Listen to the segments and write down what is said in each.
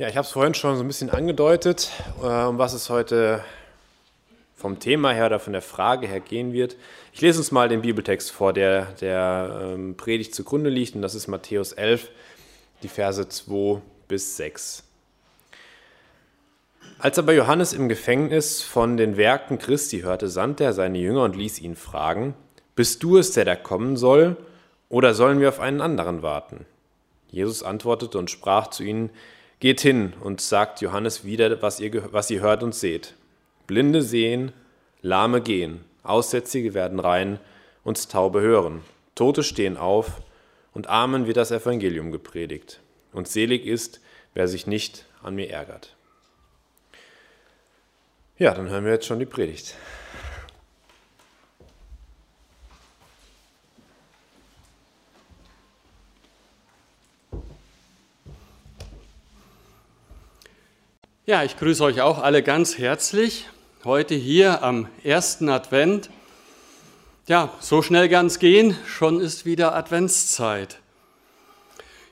Ja, ich habe es vorhin schon so ein bisschen angedeutet, äh, um was es heute vom Thema her oder von der Frage her gehen wird. Ich lese uns mal den Bibeltext vor, der der ähm, Predigt zugrunde liegt, und das ist Matthäus 11, die Verse 2 bis 6. Als aber Johannes im Gefängnis von den Werken Christi hörte, sandte er seine Jünger und ließ ihn fragen, Bist du es, der da kommen soll, oder sollen wir auf einen anderen warten? Jesus antwortete und sprach zu ihnen, Geht hin und sagt Johannes wieder, was ihr, was ihr hört und seht. Blinde sehen, Lahme gehen, Aussätzige werden rein und Taube hören. Tote stehen auf und Armen wird das Evangelium gepredigt. Und selig ist, wer sich nicht an mir ärgert. Ja, dann hören wir jetzt schon die Predigt. Ja, ich grüße euch auch alle ganz herzlich. Heute hier am ersten Advent. Ja, so schnell ganz gehen, schon ist wieder Adventszeit.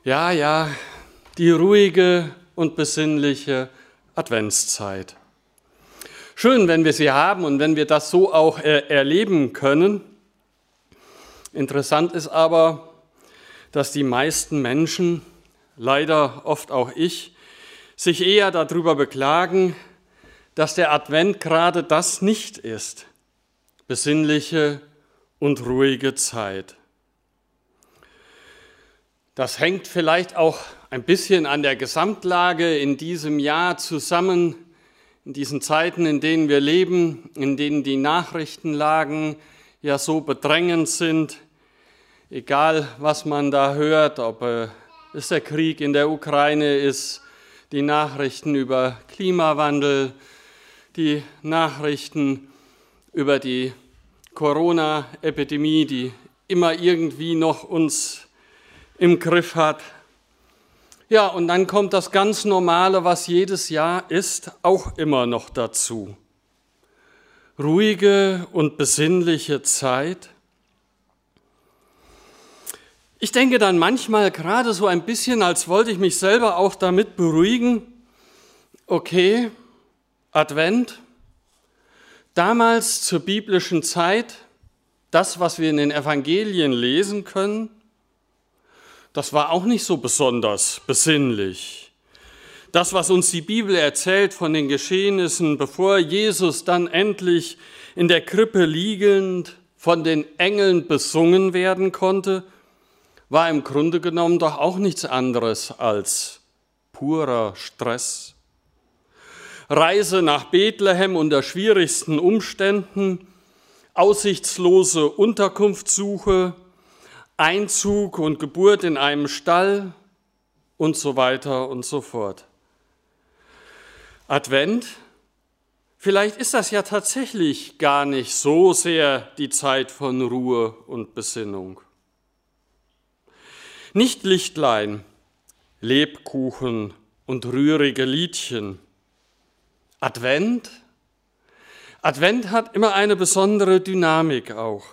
Ja, ja, die ruhige und besinnliche Adventszeit. Schön, wenn wir sie haben und wenn wir das so auch äh, erleben können. Interessant ist aber, dass die meisten Menschen, leider oft auch ich, sich eher darüber beklagen, dass der Advent gerade das nicht ist, besinnliche und ruhige Zeit. Das hängt vielleicht auch ein bisschen an der Gesamtlage in diesem Jahr zusammen, in diesen Zeiten, in denen wir leben, in denen die Nachrichtenlagen ja so bedrängend sind, egal was man da hört, ob äh, es der Krieg in der Ukraine ist, die Nachrichten über Klimawandel, die Nachrichten über die Corona-Epidemie, die immer irgendwie noch uns im Griff hat. Ja, und dann kommt das ganz Normale, was jedes Jahr ist, auch immer noch dazu. Ruhige und besinnliche Zeit. Ich denke dann manchmal gerade so ein bisschen, als wollte ich mich selber auch damit beruhigen, okay, Advent, damals zur biblischen Zeit, das, was wir in den Evangelien lesen können, das war auch nicht so besonders besinnlich. Das, was uns die Bibel erzählt von den Geschehnissen, bevor Jesus dann endlich in der Krippe liegend von den Engeln besungen werden konnte, war im Grunde genommen doch auch nichts anderes als purer Stress. Reise nach Bethlehem unter schwierigsten Umständen, aussichtslose Unterkunftssuche, Einzug und Geburt in einem Stall und so weiter und so fort. Advent, vielleicht ist das ja tatsächlich gar nicht so sehr die Zeit von Ruhe und Besinnung. Nicht Lichtlein, Lebkuchen und rührige Liedchen. Advent? Advent hat immer eine besondere Dynamik auch.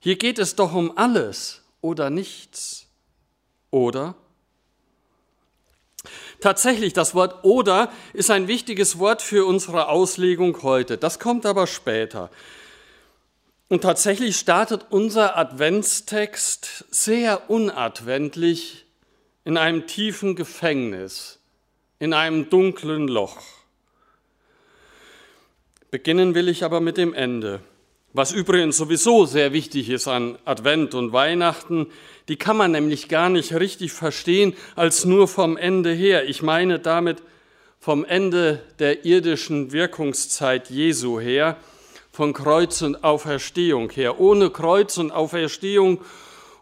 Hier geht es doch um alles oder nichts. Oder? Tatsächlich, das Wort oder ist ein wichtiges Wort für unsere Auslegung heute. Das kommt aber später. Und tatsächlich startet unser Adventstext sehr unadventlich in einem tiefen Gefängnis, in einem dunklen Loch. Beginnen will ich aber mit dem Ende. Was übrigens sowieso sehr wichtig ist an Advent und Weihnachten, die kann man nämlich gar nicht richtig verstehen als nur vom Ende her. Ich meine damit vom Ende der irdischen Wirkungszeit Jesu her, von Kreuz und Auferstehung her. Ohne Kreuz und Auferstehung,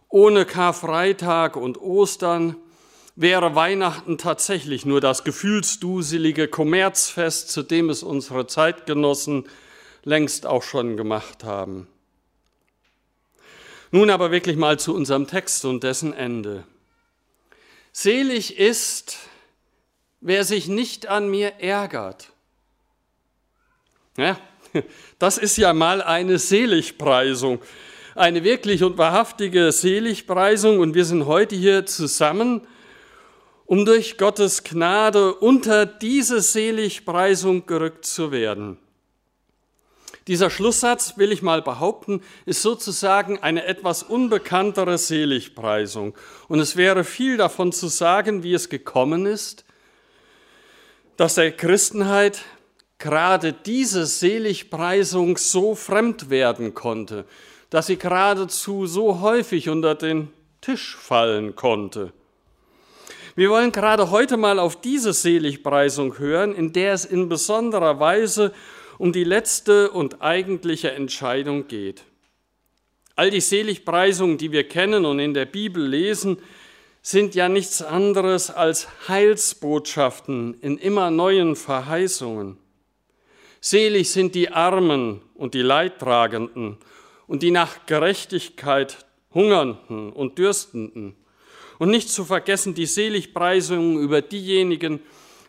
ohne Karfreitag und Ostern wäre Weihnachten tatsächlich nur das gefühlsduselige Kommerzfest, zu dem es unsere Zeitgenossen längst auch schon gemacht haben. Nun aber wirklich mal zu unserem Text und dessen Ende. Selig ist, wer sich nicht an mir ärgert. Ja, das ist ja mal eine Seligpreisung, eine wirklich und wahrhaftige Seligpreisung. Und wir sind heute hier zusammen, um durch Gottes Gnade unter diese Seligpreisung gerückt zu werden. Dieser Schlusssatz, will ich mal behaupten, ist sozusagen eine etwas unbekanntere Seligpreisung. Und es wäre viel davon zu sagen, wie es gekommen ist, dass der Christenheit gerade diese Seligpreisung so fremd werden konnte, dass sie geradezu so häufig unter den Tisch fallen konnte. Wir wollen gerade heute mal auf diese Seligpreisung hören, in der es in besonderer Weise um die letzte und eigentliche Entscheidung geht. All die Seligpreisungen, die wir kennen und in der Bibel lesen, sind ja nichts anderes als Heilsbotschaften in immer neuen Verheißungen. Selig sind die Armen und die Leidtragenden und die nach Gerechtigkeit Hungernden und Dürstenden. Und nicht zu vergessen die Seligpreisungen über diejenigen,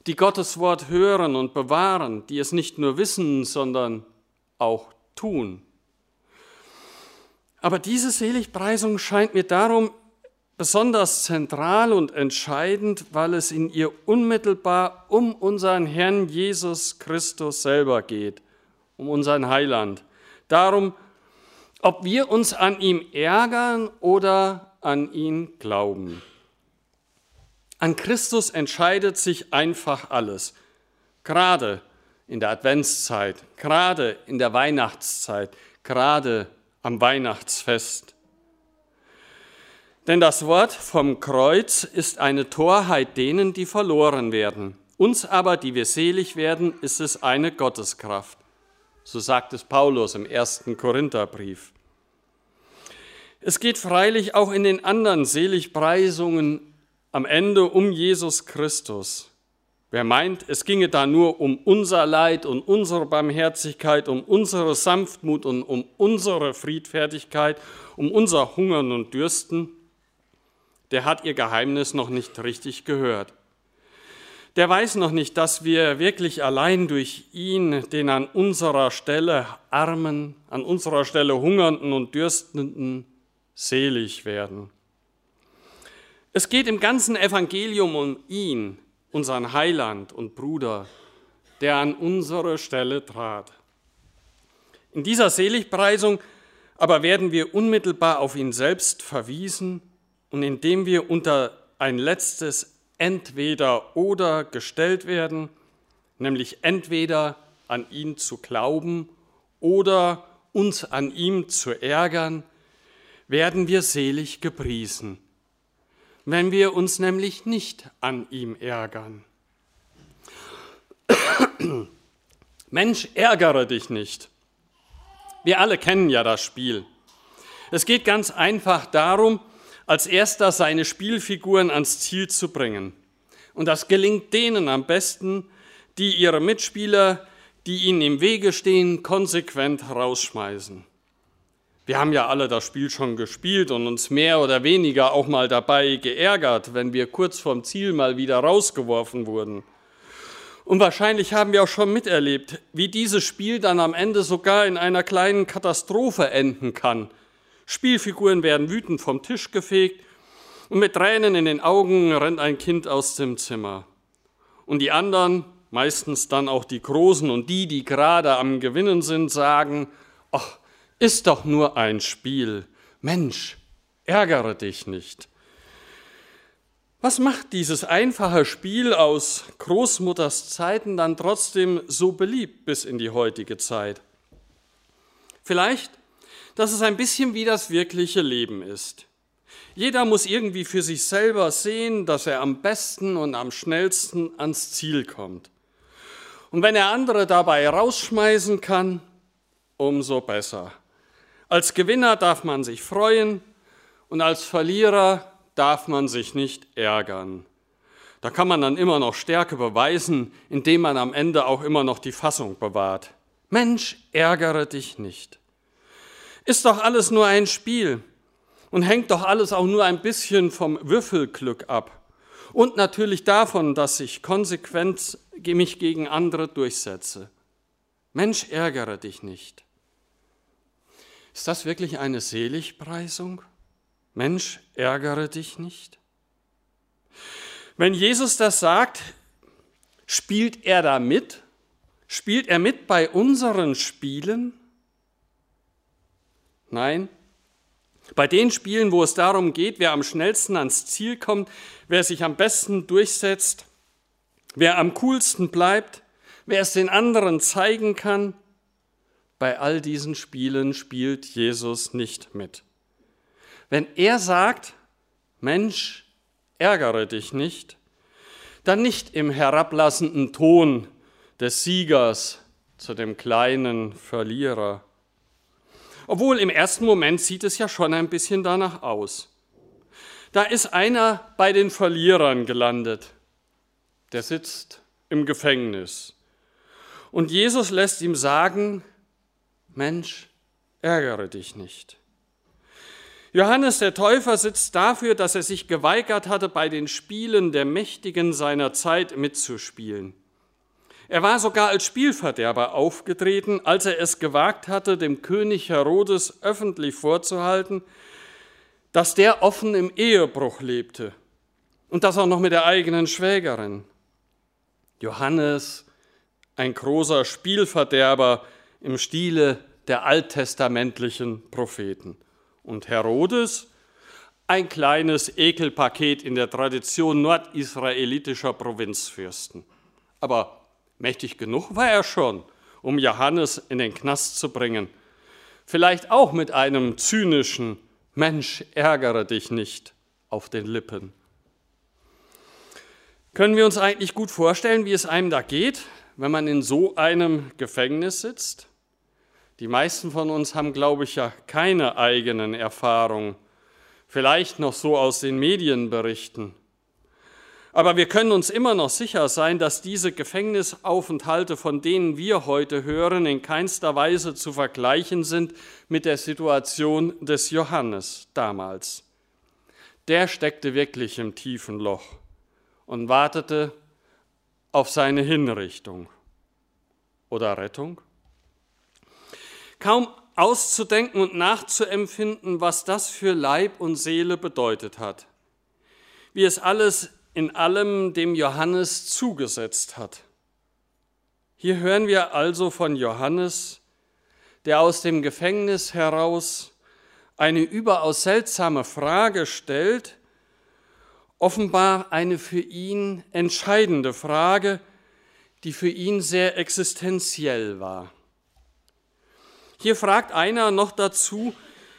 die Gottes Wort hören und bewahren, die es nicht nur wissen, sondern auch tun. Aber diese Seligpreisung scheint mir darum besonders zentral und entscheidend, weil es in ihr unmittelbar um unseren Herrn Jesus Christus selber geht, um unseren Heiland. Darum, ob wir uns an ihm ärgern oder an ihn glauben. An Christus entscheidet sich einfach alles. Gerade in der Adventszeit, gerade in der Weihnachtszeit, gerade am Weihnachtsfest. Denn das Wort vom Kreuz ist eine Torheit denen, die verloren werden. Uns aber, die wir selig werden, ist es eine Gotteskraft. So sagt es Paulus im ersten Korintherbrief. Es geht freilich auch in den anderen Seligpreisungen am Ende um Jesus Christus. Wer meint, es ginge da nur um unser Leid und unsere Barmherzigkeit, um unsere Sanftmut und um unsere Friedfertigkeit, um unser Hungern und Dürsten, der hat ihr Geheimnis noch nicht richtig gehört. Der weiß noch nicht, dass wir wirklich allein durch ihn den an unserer Stelle Armen, an unserer Stelle Hungernden und Dürstenden selig werden. Es geht im ganzen Evangelium um ihn, unseren Heiland und Bruder, der an unsere Stelle trat. In dieser Seligpreisung aber werden wir unmittelbar auf ihn selbst verwiesen und indem wir unter ein letztes Entweder oder gestellt werden, nämlich entweder an ihn zu glauben oder uns an ihm zu ärgern, werden wir selig gepriesen wenn wir uns nämlich nicht an ihm ärgern. Mensch, ärgere dich nicht. Wir alle kennen ja das Spiel. Es geht ganz einfach darum, als erster seine Spielfiguren ans Ziel zu bringen. Und das gelingt denen am besten, die ihre Mitspieler, die ihnen im Wege stehen, konsequent rausschmeißen. Wir haben ja alle das Spiel schon gespielt und uns mehr oder weniger auch mal dabei geärgert, wenn wir kurz vorm Ziel mal wieder rausgeworfen wurden. Und wahrscheinlich haben wir auch schon miterlebt, wie dieses Spiel dann am Ende sogar in einer kleinen Katastrophe enden kann. Spielfiguren werden wütend vom Tisch gefegt und mit Tränen in den Augen rennt ein Kind aus dem Zimmer. Und die anderen, meistens dann auch die Großen und die, die gerade am Gewinnen sind, sagen, ach, ist doch nur ein Spiel. Mensch, ärgere dich nicht. Was macht dieses einfache Spiel aus Großmutters Zeiten dann trotzdem so beliebt bis in die heutige Zeit? Vielleicht, dass es ein bisschen wie das wirkliche Leben ist. Jeder muss irgendwie für sich selber sehen, dass er am besten und am schnellsten ans Ziel kommt. Und wenn er andere dabei rausschmeißen kann, umso besser. Als Gewinner darf man sich freuen und als Verlierer darf man sich nicht ärgern. Da kann man dann immer noch Stärke beweisen, indem man am Ende auch immer noch die Fassung bewahrt. Mensch, ärgere dich nicht. Ist doch alles nur ein Spiel und hängt doch alles auch nur ein bisschen vom Würfelglück ab. Und natürlich davon, dass ich konsequent mich gegen andere durchsetze. Mensch, ärgere dich nicht. Ist das wirklich eine Seligpreisung? Mensch, ärgere dich nicht. Wenn Jesus das sagt, spielt er da mit? Spielt er mit bei unseren Spielen? Nein. Bei den Spielen, wo es darum geht, wer am schnellsten ans Ziel kommt, wer sich am besten durchsetzt, wer am coolsten bleibt, wer es den anderen zeigen kann, bei all diesen Spielen spielt Jesus nicht mit. Wenn er sagt, Mensch, ärgere dich nicht, dann nicht im herablassenden Ton des Siegers zu dem kleinen Verlierer. Obwohl im ersten Moment sieht es ja schon ein bisschen danach aus. Da ist einer bei den Verlierern gelandet. Der sitzt im Gefängnis. Und Jesus lässt ihm sagen, Mensch, ärgere dich nicht. Johannes der Täufer sitzt dafür, dass er sich geweigert hatte, bei den Spielen der Mächtigen seiner Zeit mitzuspielen. Er war sogar als Spielverderber aufgetreten, als er es gewagt hatte, dem König Herodes öffentlich vorzuhalten, dass der offen im Ehebruch lebte und das auch noch mit der eigenen Schwägerin. Johannes, ein großer Spielverderber im Stile der alttestamentlichen Propheten und Herodes ein kleines Ekelpaket in der Tradition nordisraelitischer Provinzfürsten. Aber mächtig genug war er schon, um Johannes in den Knast zu bringen. Vielleicht auch mit einem zynischen Mensch, ärgere dich nicht auf den Lippen. Können wir uns eigentlich gut vorstellen, wie es einem da geht, wenn man in so einem Gefängnis sitzt? Die meisten von uns haben, glaube ich, ja keine eigenen Erfahrungen, vielleicht noch so aus den Medienberichten. Aber wir können uns immer noch sicher sein, dass diese Gefängnisaufenthalte, von denen wir heute hören, in keinster Weise zu vergleichen sind mit der Situation des Johannes damals. Der steckte wirklich im tiefen Loch und wartete auf seine Hinrichtung oder Rettung. Kaum auszudenken und nachzuempfinden, was das für Leib und Seele bedeutet hat. Wie es alles in allem dem Johannes zugesetzt hat. Hier hören wir also von Johannes, der aus dem Gefängnis heraus eine überaus seltsame Frage stellt, offenbar eine für ihn entscheidende Frage, die für ihn sehr existenziell war. Hier fragt einer noch dazu,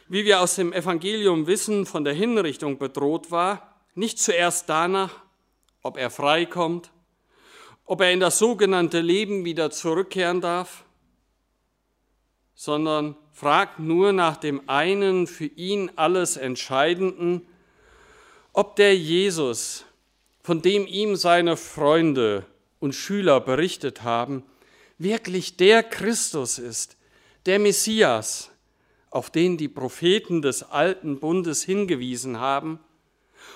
wie wir aus dem Evangelium wissen, von der Hinrichtung bedroht war, nicht zuerst danach, ob er freikommt, ob er in das sogenannte Leben wieder zurückkehren darf, sondern fragt nur nach dem einen für ihn alles Entscheidenden, ob der Jesus, von dem ihm seine Freunde und Schüler berichtet haben, wirklich der Christus ist, der Messias, auf den die Propheten des alten Bundes hingewiesen haben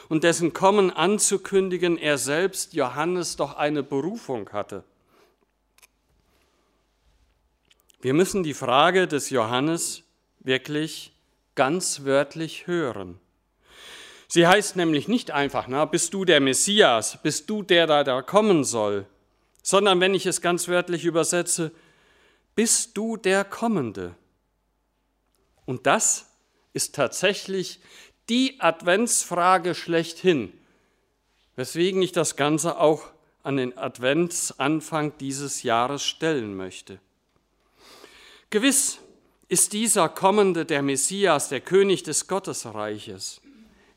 und dessen Kommen anzukündigen er selbst Johannes doch eine Berufung hatte. Wir müssen die Frage des Johannes wirklich ganz wörtlich hören. Sie heißt nämlich nicht einfach, na, bist du der Messias, bist du der, der da kommen soll, sondern wenn ich es ganz wörtlich übersetze, bist du der Kommende? Und das ist tatsächlich die Adventsfrage schlechthin, weswegen ich das Ganze auch an den Adventsanfang dieses Jahres stellen möchte. Gewiss ist dieser Kommende der Messias, der König des Gottesreiches.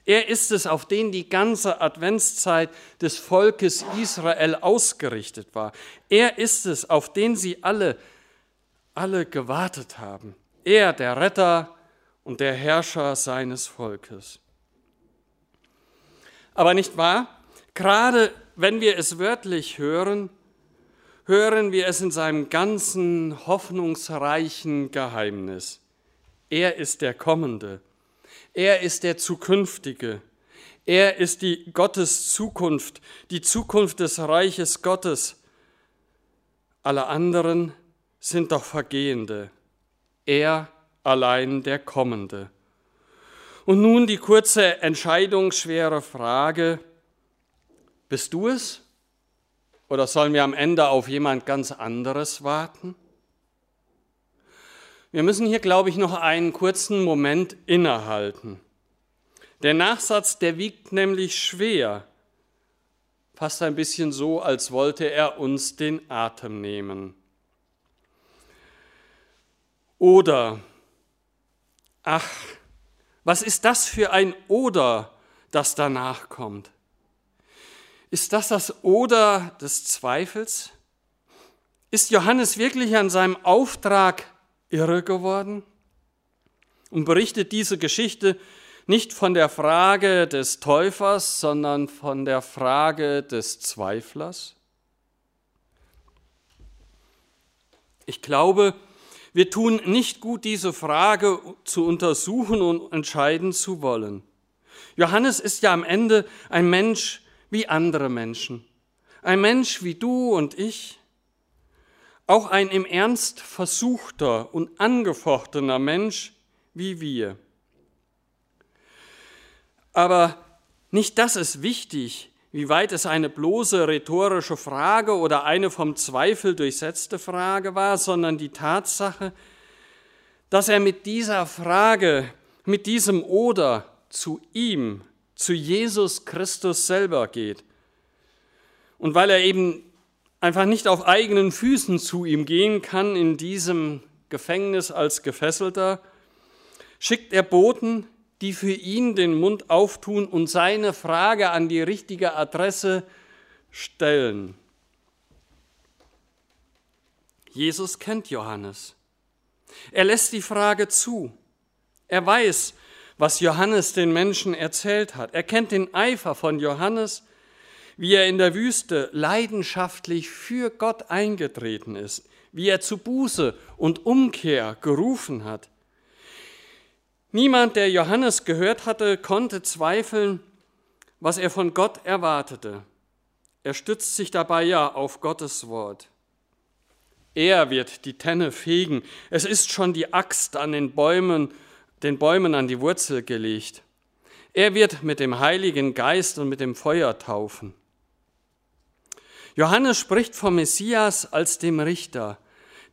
Er ist es, auf den die ganze Adventszeit des Volkes Israel ausgerichtet war. Er ist es, auf den sie alle alle gewartet haben. Er, der Retter und der Herrscher seines Volkes. Aber nicht wahr? Gerade wenn wir es wörtlich hören, hören wir es in seinem ganzen hoffnungsreichen Geheimnis. Er ist der Kommende. Er ist der Zukünftige. Er ist die Gottes Zukunft, die Zukunft des Reiches Gottes. Alle anderen sind doch Vergehende, er allein der Kommende. Und nun die kurze entscheidungsschwere Frage, Bist du es? Oder sollen wir am Ende auf jemand ganz anderes warten? Wir müssen hier, glaube ich, noch einen kurzen Moment innehalten. Der Nachsatz, der wiegt nämlich schwer. Fast ein bisschen so, als wollte er uns den Atem nehmen. Oder, ach, was ist das für ein Oder, das danach kommt? Ist das das Oder des Zweifels? Ist Johannes wirklich an seinem Auftrag irre geworden? Und berichtet diese Geschichte nicht von der Frage des Täufers, sondern von der Frage des Zweiflers? Ich glaube, wir tun nicht gut, diese Frage zu untersuchen und entscheiden zu wollen. Johannes ist ja am Ende ein Mensch wie andere Menschen, ein Mensch wie du und ich, auch ein im Ernst versuchter und angefochtener Mensch wie wir. Aber nicht das ist wichtig, wie weit es eine bloße rhetorische Frage oder eine vom Zweifel durchsetzte Frage war, sondern die Tatsache, dass er mit dieser Frage, mit diesem Oder zu ihm, zu Jesus Christus selber geht. Und weil er eben einfach nicht auf eigenen Füßen zu ihm gehen kann in diesem Gefängnis als Gefesselter, schickt er Boten, die für ihn den Mund auftun und seine Frage an die richtige Adresse stellen. Jesus kennt Johannes. Er lässt die Frage zu. Er weiß, was Johannes den Menschen erzählt hat. Er kennt den Eifer von Johannes, wie er in der Wüste leidenschaftlich für Gott eingetreten ist, wie er zu Buße und Umkehr gerufen hat. Niemand, der Johannes gehört hatte, konnte zweifeln, was er von Gott erwartete. Er stützt sich dabei ja auf Gottes Wort. Er wird die Tenne fegen. Es ist schon die Axt an den Bäumen, den Bäumen an die Wurzel gelegt. Er wird mit dem Heiligen Geist und mit dem Feuer taufen. Johannes spricht vom Messias als dem Richter,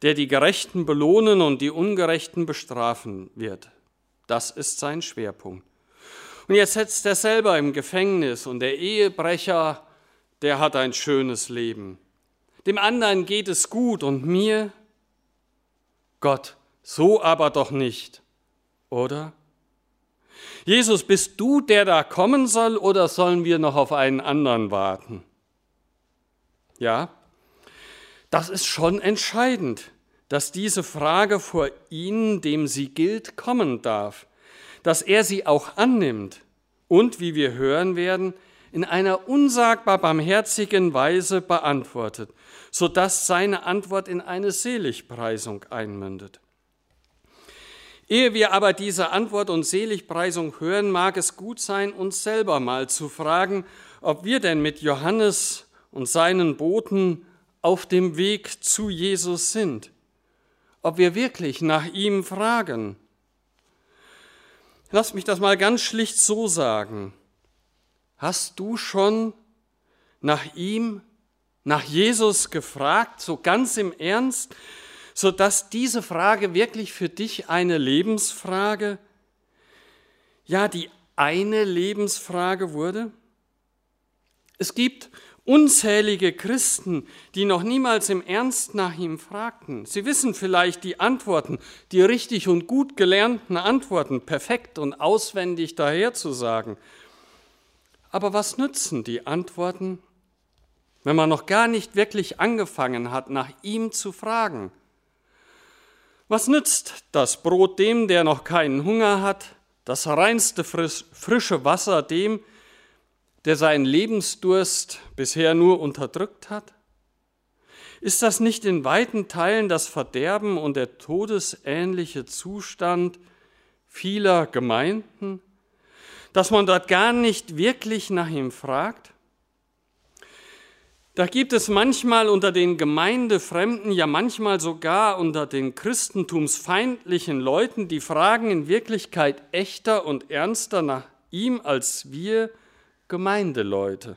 der die Gerechten belohnen und die Ungerechten bestrafen wird. Das ist sein Schwerpunkt. Und jetzt sitzt er selber im Gefängnis und der Ehebrecher, der hat ein schönes Leben. Dem anderen geht es gut und mir? Gott, so aber doch nicht, oder? Jesus, bist du der da kommen soll oder sollen wir noch auf einen anderen warten? Ja, das ist schon entscheidend dass diese Frage vor ihn, dem sie gilt, kommen darf, dass er sie auch annimmt und, wie wir hören werden, in einer unsagbar barmherzigen Weise beantwortet, sodass seine Antwort in eine Seligpreisung einmündet. Ehe wir aber diese Antwort und Seligpreisung hören, mag es gut sein, uns selber mal zu fragen, ob wir denn mit Johannes und seinen Boten auf dem Weg zu Jesus sind ob wir wirklich nach ihm fragen. Lass mich das mal ganz schlicht so sagen. Hast du schon nach ihm, nach Jesus gefragt, so ganz im Ernst, so dass diese Frage wirklich für dich eine Lebensfrage, ja, die eine Lebensfrage wurde? Es gibt Unzählige Christen, die noch niemals im Ernst nach ihm fragten. Sie wissen vielleicht die Antworten, die richtig und gut gelernten Antworten perfekt und auswendig daherzusagen. Aber was nützen die Antworten, wenn man noch gar nicht wirklich angefangen hat, nach ihm zu fragen? Was nützt das Brot dem, der noch keinen Hunger hat, das reinste frische Wasser dem, der seinen Lebensdurst bisher nur unterdrückt hat? Ist das nicht in weiten Teilen das Verderben und der todesähnliche Zustand vieler Gemeinden, dass man dort gar nicht wirklich nach ihm fragt? Da gibt es manchmal unter den Gemeindefremden, ja manchmal sogar unter den christentumsfeindlichen Leuten, die fragen in Wirklichkeit echter und ernster nach ihm als wir Gemeindeleute.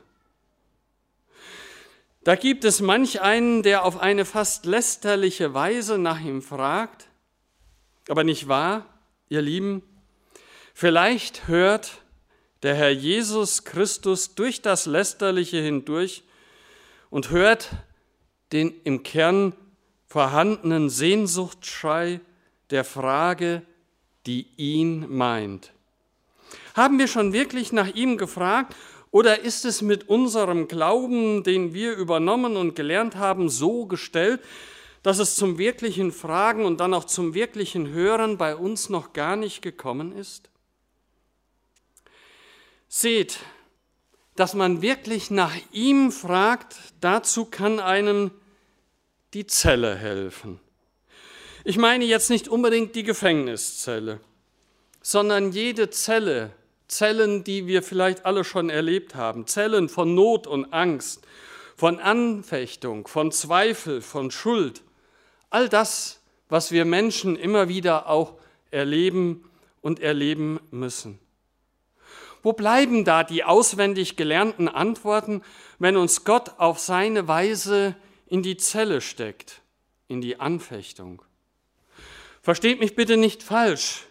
Da gibt es manch einen, der auf eine fast lästerliche Weise nach ihm fragt, aber nicht wahr, ihr Lieben? Vielleicht hört der Herr Jesus Christus durch das Lästerliche hindurch und hört den im Kern vorhandenen Sehnsuchtsschrei der Frage, die ihn meint. Haben wir schon wirklich nach ihm gefragt oder ist es mit unserem Glauben, den wir übernommen und gelernt haben, so gestellt, dass es zum wirklichen Fragen und dann auch zum wirklichen Hören bei uns noch gar nicht gekommen ist? Seht, dass man wirklich nach ihm fragt, dazu kann einem die Zelle helfen. Ich meine jetzt nicht unbedingt die Gefängniszelle, sondern jede Zelle, Zellen, die wir vielleicht alle schon erlebt haben, Zellen von Not und Angst, von Anfechtung, von Zweifel, von Schuld, all das, was wir Menschen immer wieder auch erleben und erleben müssen. Wo bleiben da die auswendig gelernten Antworten, wenn uns Gott auf seine Weise in die Zelle steckt, in die Anfechtung? Versteht mich bitte nicht falsch.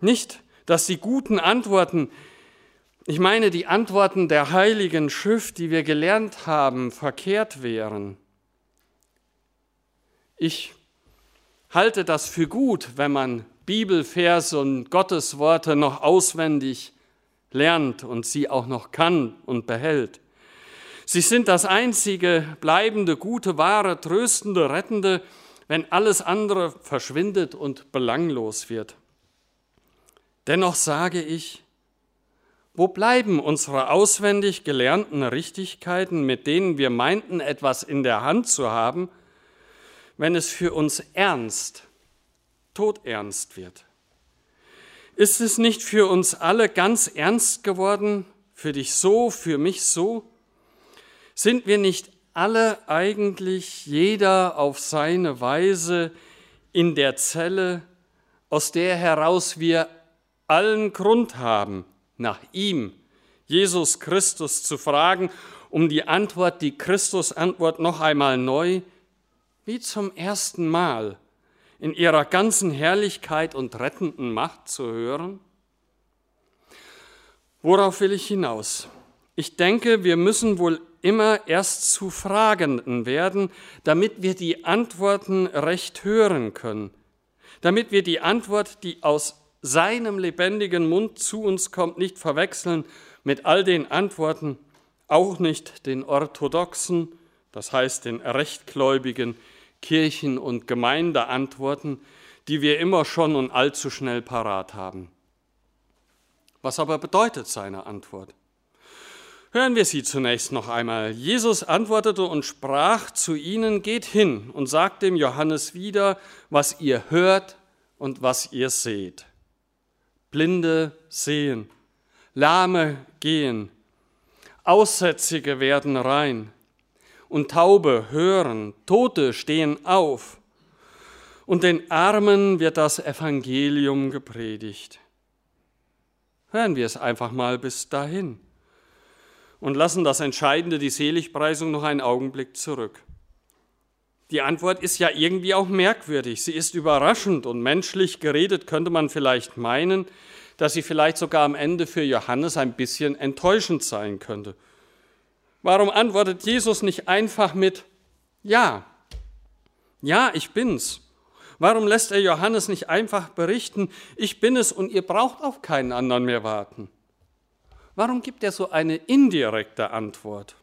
Nicht, dass die guten Antworten, ich meine die Antworten der heiligen Schrift, die wir gelernt haben, verkehrt wären. Ich halte das für gut, wenn man Bibelverse und Gottesworte noch auswendig lernt und sie auch noch kann und behält. Sie sind das einzige bleibende, gute, wahre, tröstende, rettende, wenn alles andere verschwindet und belanglos wird. Dennoch sage ich, wo bleiben unsere auswendig gelernten Richtigkeiten, mit denen wir meinten, etwas in der Hand zu haben, wenn es für uns ernst, todernst wird? Ist es nicht für uns alle ganz ernst geworden, für dich so, für mich so? Sind wir nicht alle eigentlich, jeder auf seine Weise in der Zelle, aus der heraus wir allen Grund haben, nach ihm, Jesus Christus, zu fragen, um die Antwort, die Christus-Antwort noch einmal neu, wie zum ersten Mal in ihrer ganzen Herrlichkeit und rettenden Macht zu hören? Worauf will ich hinaus? Ich denke, wir müssen wohl immer erst zu Fragenden werden, damit wir die Antworten recht hören können, damit wir die Antwort, die aus seinem lebendigen Mund zu uns kommt, nicht verwechseln mit all den Antworten, auch nicht den orthodoxen, das heißt den rechtgläubigen Kirchen- und Gemeindeantworten, die wir immer schon und allzu schnell parat haben. Was aber bedeutet seine Antwort? Hören wir sie zunächst noch einmal. Jesus antwortete und sprach zu ihnen, geht hin und sagt dem Johannes wieder, was ihr hört und was ihr seht. Blinde sehen, Lahme gehen, Aussätzige werden rein und Taube hören, Tote stehen auf und den Armen wird das Evangelium gepredigt. Hören wir es einfach mal bis dahin und lassen das Entscheidende, die Seligpreisung, noch einen Augenblick zurück. Die Antwort ist ja irgendwie auch merkwürdig. Sie ist überraschend und menschlich geredet könnte man vielleicht meinen, dass sie vielleicht sogar am Ende für Johannes ein bisschen enttäuschend sein könnte. Warum antwortet Jesus nicht einfach mit Ja? Ja, ich bin's. Warum lässt er Johannes nicht einfach berichten, ich bin es und ihr braucht auf keinen anderen mehr warten? Warum gibt er so eine indirekte Antwort?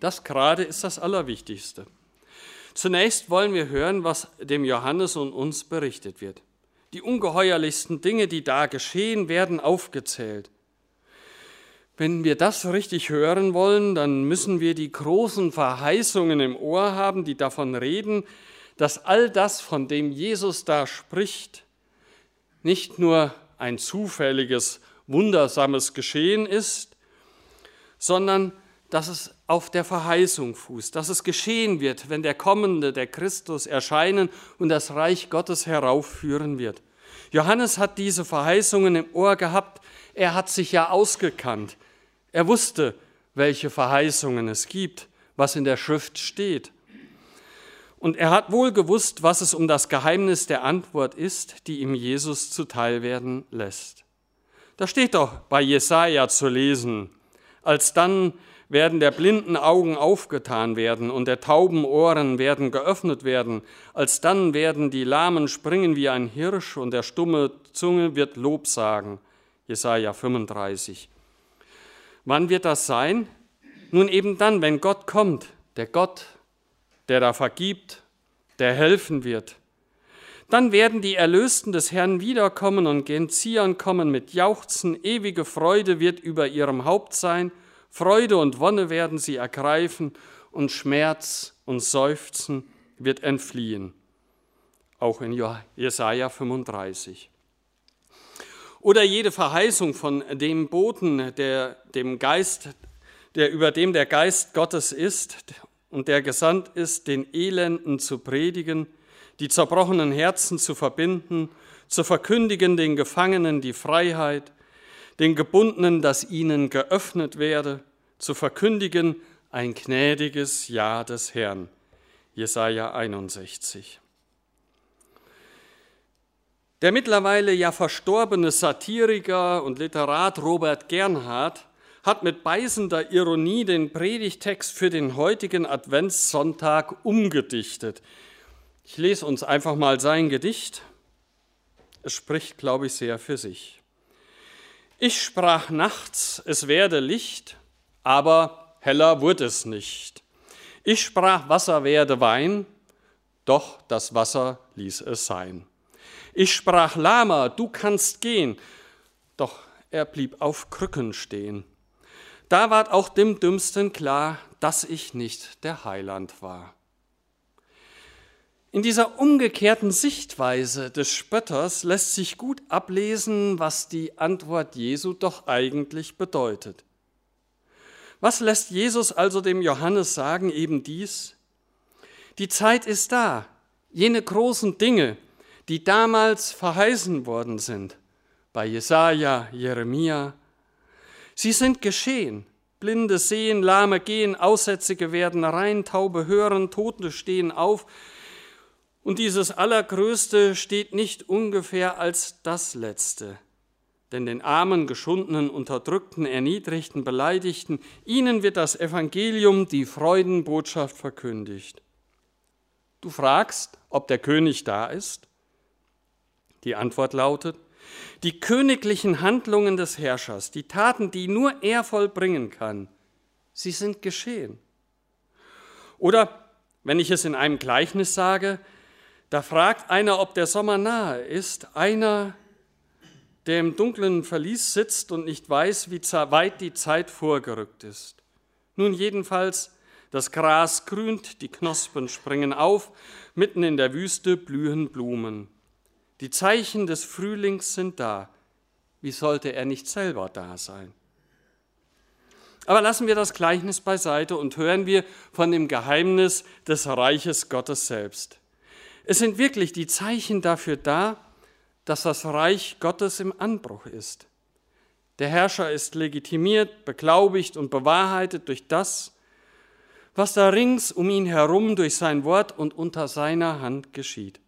Das gerade ist das Allerwichtigste. Zunächst wollen wir hören, was dem Johannes und uns berichtet wird. Die ungeheuerlichsten Dinge, die da geschehen, werden aufgezählt. Wenn wir das richtig hören wollen, dann müssen wir die großen Verheißungen im Ohr haben, die davon reden, dass all das, von dem Jesus da spricht, nicht nur ein zufälliges wundersames Geschehen ist, sondern dass es auf der Verheißung fußt, dass es geschehen wird, wenn der Kommende, der Christus, erscheinen und das Reich Gottes heraufführen wird. Johannes hat diese Verheißungen im Ohr gehabt, er hat sich ja ausgekannt, er wusste, welche Verheißungen es gibt, was in der Schrift steht. Und er hat wohl gewusst, was es um das Geheimnis der Antwort ist, die ihm Jesus zuteil werden lässt. Da steht doch bei Jesaja zu lesen, als dann werden der blinden Augen aufgetan werden und der tauben Ohren werden geöffnet werden. Alsdann werden die Lahmen springen wie ein Hirsch und der stumme Zunge wird Lob sagen. Jesaja 35. Wann wird das sein? Nun eben dann, wenn Gott kommt, der Gott, der da vergibt, der helfen wird. Dann werden die Erlösten des Herrn wiederkommen und gen Zion kommen mit Jauchzen, ewige Freude wird über ihrem Haupt sein Freude und Wonne werden sie ergreifen und Schmerz und Seufzen wird entfliehen. Auch in Jesaja 35. Oder jede Verheißung von dem Boten, der dem Geist, der über dem der Geist Gottes ist und der gesandt ist, den Elenden zu predigen, die zerbrochenen Herzen zu verbinden, zu verkündigen den Gefangenen die Freiheit, den Gebundenen, dass ihnen geöffnet werde, zu verkündigen ein gnädiges Ja des Herrn. Jesaja 61. Der mittlerweile ja verstorbene Satiriker und Literat Robert Gernhardt hat mit beißender Ironie den Predigtext für den heutigen Adventssonntag umgedichtet. Ich lese uns einfach mal sein Gedicht. Es spricht, glaube ich, sehr für sich. Ich sprach nachts, es werde Licht, aber heller wurde es nicht. Ich sprach, Wasser werde Wein, doch das Wasser ließ es sein. Ich sprach, Lama, du kannst gehen, doch er blieb auf Krücken stehen. Da ward auch dem Dümmsten klar, dass ich nicht der Heiland war. In dieser umgekehrten Sichtweise des Spötters lässt sich gut ablesen, was die Antwort Jesu doch eigentlich bedeutet. Was lässt Jesus also dem Johannes sagen, eben dies? Die Zeit ist da, jene großen Dinge, die damals verheißen worden sind, bei Jesaja, Jeremia, sie sind geschehen. Blinde sehen, Lahme gehen, Aussätzige werden rein, Taube hören, Tote stehen auf, und dieses Allergrößte steht nicht ungefähr als das Letzte. Denn den Armen, Geschundenen, Unterdrückten, Erniedrigten, Beleidigten, ihnen wird das Evangelium, die Freudenbotschaft verkündigt. Du fragst, ob der König da ist? Die Antwort lautet, die königlichen Handlungen des Herrschers, die Taten, die nur er vollbringen kann, sie sind geschehen. Oder, wenn ich es in einem Gleichnis sage, da fragt einer, ob der Sommer nahe ist, einer, der im dunklen Verlies sitzt und nicht weiß, wie weit die Zeit vorgerückt ist. Nun jedenfalls, das Gras grünt, die Knospen springen auf, mitten in der Wüste blühen Blumen. Die Zeichen des Frühlings sind da. Wie sollte er nicht selber da sein? Aber lassen wir das Gleichnis beiseite und hören wir von dem Geheimnis des Reiches Gottes selbst. Es sind wirklich die Zeichen dafür da, dass das Reich Gottes im Anbruch ist. Der Herrscher ist legitimiert, beglaubigt und bewahrheitet durch das, was da rings um ihn herum durch sein Wort und unter seiner Hand geschieht.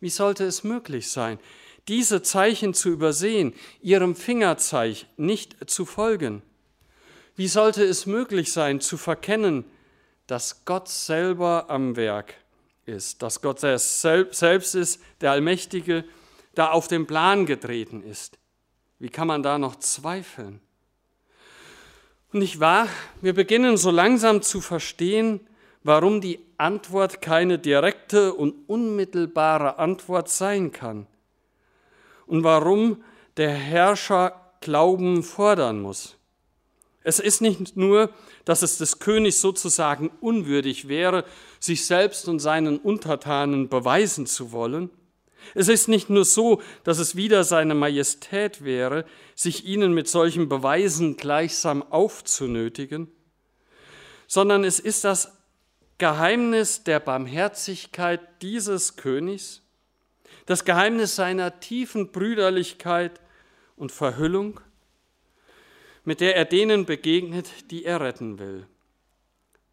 Wie sollte es möglich sein, diese Zeichen zu übersehen, ihrem Fingerzeig nicht zu folgen? Wie sollte es möglich sein, zu verkennen, dass Gott selber am Werk ist, dass Gott selbst ist, der Allmächtige, da auf den Plan getreten ist. Wie kann man da noch zweifeln? Und nicht wahr, wir beginnen so langsam zu verstehen, warum die Antwort keine direkte und unmittelbare Antwort sein kann und warum der Herrscher Glauben fordern muss. Es ist nicht nur, dass es des Königs sozusagen unwürdig wäre, sich selbst und seinen Untertanen beweisen zu wollen. Es ist nicht nur so, dass es wieder seine Majestät wäre, sich ihnen mit solchen Beweisen gleichsam aufzunötigen, sondern es ist das Geheimnis der Barmherzigkeit dieses Königs, das Geheimnis seiner tiefen Brüderlichkeit und Verhüllung, mit der er denen begegnet, die er retten will.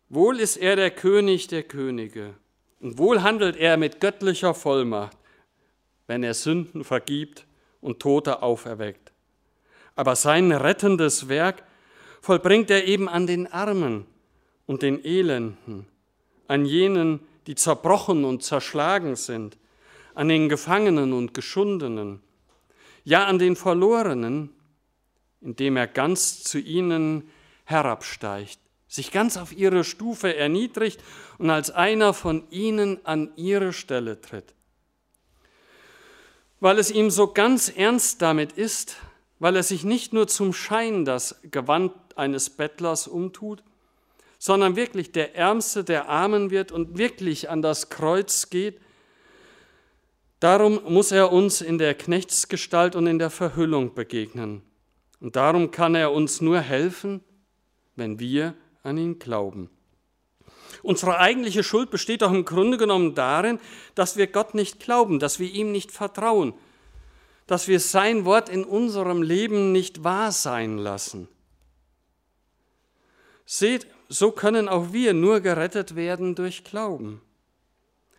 Wohl ist er der König der Könige und wohl handelt er mit göttlicher Vollmacht, wenn er Sünden vergibt und Tote auferweckt. Aber sein rettendes Werk vollbringt er eben an den Armen und den Elenden, an jenen, die zerbrochen und zerschlagen sind, an den Gefangenen und Geschundenen, ja an den Verlorenen, indem er ganz zu ihnen herabsteigt, sich ganz auf ihre Stufe erniedrigt und als einer von ihnen an ihre Stelle tritt. Weil es ihm so ganz ernst damit ist, weil er sich nicht nur zum Schein das Gewand eines Bettlers umtut, sondern wirklich der Ärmste der Armen wird und wirklich an das Kreuz geht, darum muss er uns in der Knechtsgestalt und in der Verhüllung begegnen. Und darum kann er uns nur helfen, wenn wir an ihn glauben. Unsere eigentliche Schuld besteht doch im Grunde genommen darin, dass wir Gott nicht glauben, dass wir ihm nicht vertrauen, dass wir sein Wort in unserem Leben nicht wahr sein lassen. Seht, so können auch wir nur gerettet werden durch Glauben.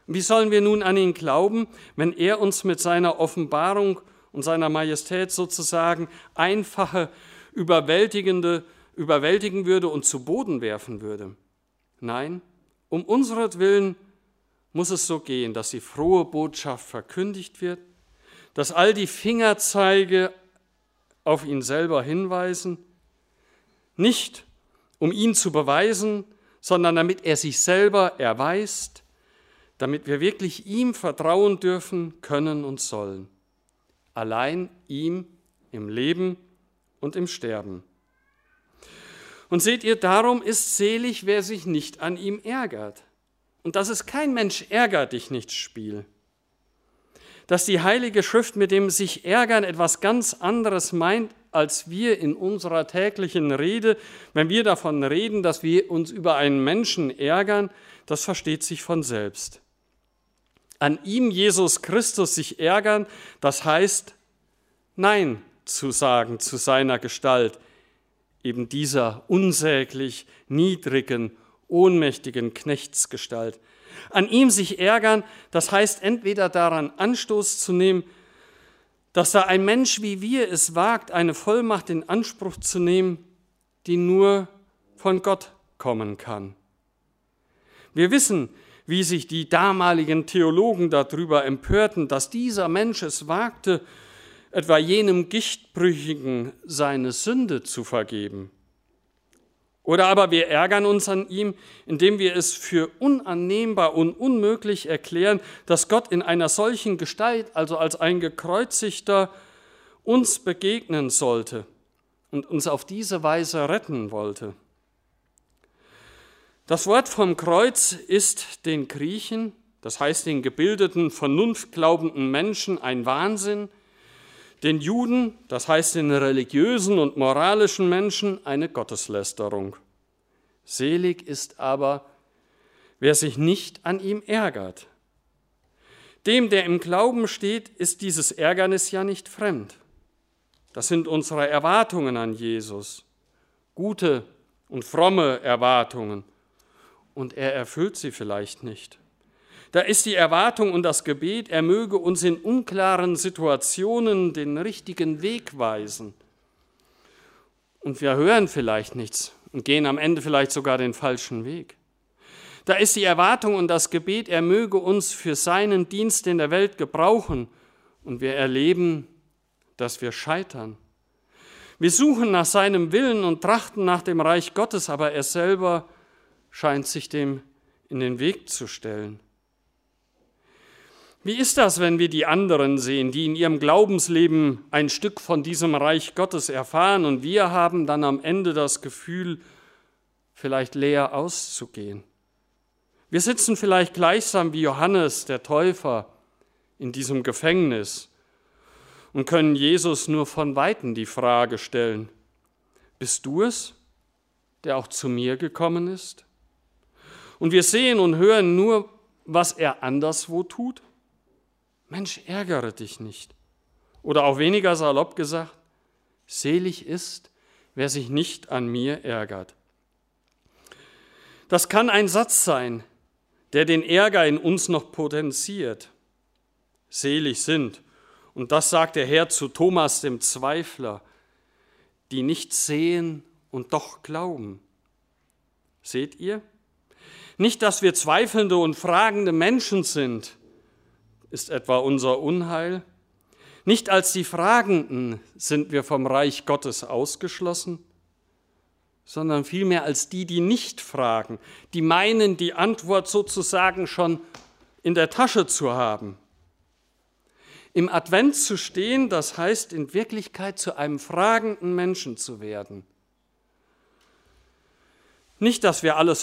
Wie sollen wir nun an ihn glauben, wenn er uns mit seiner Offenbarung und seiner Majestät sozusagen einfache, überwältigende, überwältigen würde und zu Boden werfen würde? Nein, um unseretwillen muss es so gehen, dass die frohe Botschaft verkündigt wird, dass all die Fingerzeige auf ihn selber hinweisen, nicht um ihn zu beweisen, sondern damit er sich selber erweist, damit wir wirklich ihm vertrauen dürfen, können und sollen. Allein ihm im Leben und im Sterben. Und seht ihr, darum ist selig, wer sich nicht an ihm ärgert. Und das ist kein Mensch ärgert dich nicht Spiel. Dass die Heilige Schrift mit dem sich ärgern etwas ganz anderes meint, als wir in unserer täglichen Rede, wenn wir davon reden, dass wir uns über einen Menschen ärgern, das versteht sich von selbst. An ihm, Jesus Christus, sich ärgern, das heißt Nein zu sagen zu seiner Gestalt, eben dieser unsäglich niedrigen, ohnmächtigen Knechtsgestalt. An ihm sich ärgern, das heißt entweder daran Anstoß zu nehmen, dass da ein Mensch wie wir es wagt, eine Vollmacht in Anspruch zu nehmen, die nur von Gott kommen kann. Wir wissen, wie sich die damaligen Theologen darüber empörten, dass dieser Mensch es wagte, etwa jenem Gichtbrüchigen seine Sünde zu vergeben. Oder aber wir ärgern uns an ihm, indem wir es für unannehmbar und unmöglich erklären, dass Gott in einer solchen Gestalt, also als ein gekreuzigter, uns begegnen sollte und uns auf diese Weise retten wollte. Das Wort vom Kreuz ist den Griechen, das heißt den gebildeten, vernunftglaubenden Menschen, ein Wahnsinn, den Juden, das heißt den religiösen und moralischen Menschen, eine Gotteslästerung. Selig ist aber, wer sich nicht an ihm ärgert. Dem, der im Glauben steht, ist dieses Ärgernis ja nicht fremd. Das sind unsere Erwartungen an Jesus, gute und fromme Erwartungen, und er erfüllt sie vielleicht nicht. Da ist die Erwartung und das Gebet, er möge uns in unklaren Situationen den richtigen Weg weisen. Und wir hören vielleicht nichts und gehen am Ende vielleicht sogar den falschen Weg. Da ist die Erwartung und das Gebet, er möge uns für seinen Dienst in der Welt gebrauchen und wir erleben, dass wir scheitern. Wir suchen nach seinem Willen und trachten nach dem Reich Gottes, aber er selber scheint sich dem in den Weg zu stellen. Wie ist das, wenn wir die anderen sehen, die in ihrem Glaubensleben ein Stück von diesem Reich Gottes erfahren und wir haben dann am Ende das Gefühl, vielleicht leer auszugehen? Wir sitzen vielleicht gleichsam wie Johannes der Täufer in diesem Gefängnis und können Jesus nur von weitem die Frage stellen, bist du es, der auch zu mir gekommen ist? Und wir sehen und hören nur, was er anderswo tut. Mensch, ärgere dich nicht. Oder auch weniger salopp gesagt, selig ist, wer sich nicht an mir ärgert. Das kann ein Satz sein, der den Ärger in uns noch potenziert. Selig sind, und das sagt der Herr zu Thomas dem Zweifler, die nicht sehen und doch glauben. Seht ihr? Nicht, dass wir zweifelnde und fragende Menschen sind, ist etwa unser Unheil. Nicht als die Fragenden sind wir vom Reich Gottes ausgeschlossen, sondern vielmehr als die, die nicht fragen, die meinen, die Antwort sozusagen schon in der Tasche zu haben. Im Advent zu stehen, das heißt in Wirklichkeit zu einem fragenden Menschen zu werden. Nicht, dass wir alles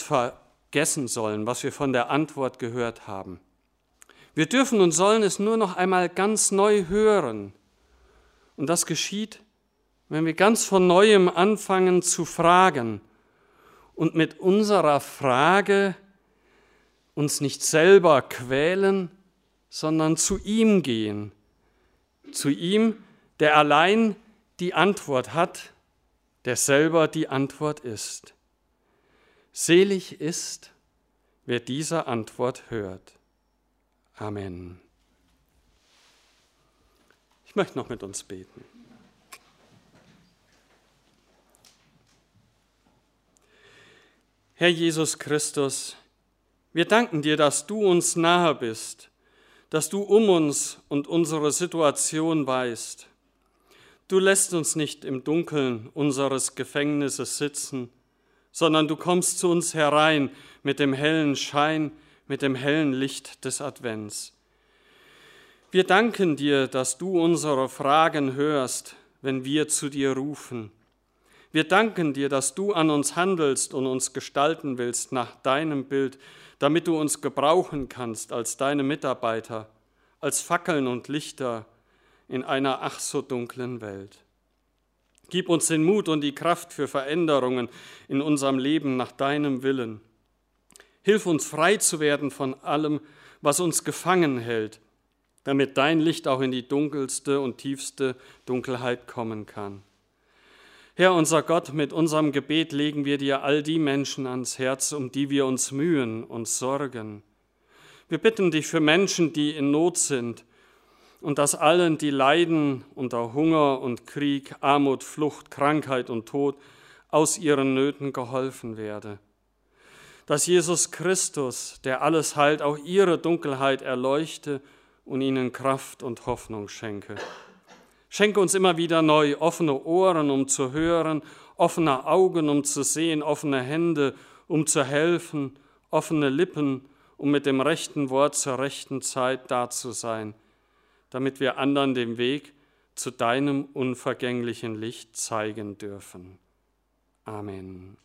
vergessen sollen, was wir von der Antwort gehört haben. Wir dürfen und sollen es nur noch einmal ganz neu hören. Und das geschieht, wenn wir ganz von neuem anfangen zu fragen und mit unserer Frage uns nicht selber quälen, sondern zu ihm gehen, zu ihm, der allein die Antwort hat, der selber die Antwort ist. Selig ist, wer diese Antwort hört. Amen. Ich möchte noch mit uns beten. Herr Jesus Christus, wir danken dir, dass du uns nahe bist, dass du um uns und unsere Situation weißt. Du lässt uns nicht im Dunkeln unseres Gefängnisses sitzen, sondern du kommst zu uns herein mit dem hellen Schein, mit dem hellen Licht des Advents. Wir danken dir, dass du unsere Fragen hörst, wenn wir zu dir rufen. Wir danken dir, dass du an uns handelst und uns gestalten willst nach deinem Bild, damit du uns gebrauchen kannst als deine Mitarbeiter, als Fackeln und Lichter in einer ach so dunklen Welt. Gib uns den Mut und die Kraft für Veränderungen in unserem Leben nach deinem Willen. Hilf uns frei zu werden von allem, was uns gefangen hält, damit dein Licht auch in die dunkelste und tiefste Dunkelheit kommen kann. Herr unser Gott, mit unserem Gebet legen wir dir all die Menschen ans Herz, um die wir uns mühen und sorgen. Wir bitten dich für Menschen, die in Not sind, und dass allen, die leiden unter Hunger und Krieg, Armut, Flucht, Krankheit und Tod, aus ihren Nöten geholfen werde. Dass Jesus Christus, der alles heilt, auch ihre Dunkelheit erleuchte und ihnen Kraft und Hoffnung schenke. Schenke uns immer wieder neu offene Ohren, um zu hören, offene Augen, um zu sehen, offene Hände, um zu helfen, offene Lippen, um mit dem rechten Wort zur rechten Zeit da zu sein damit wir anderen den Weg zu deinem unvergänglichen Licht zeigen dürfen. Amen.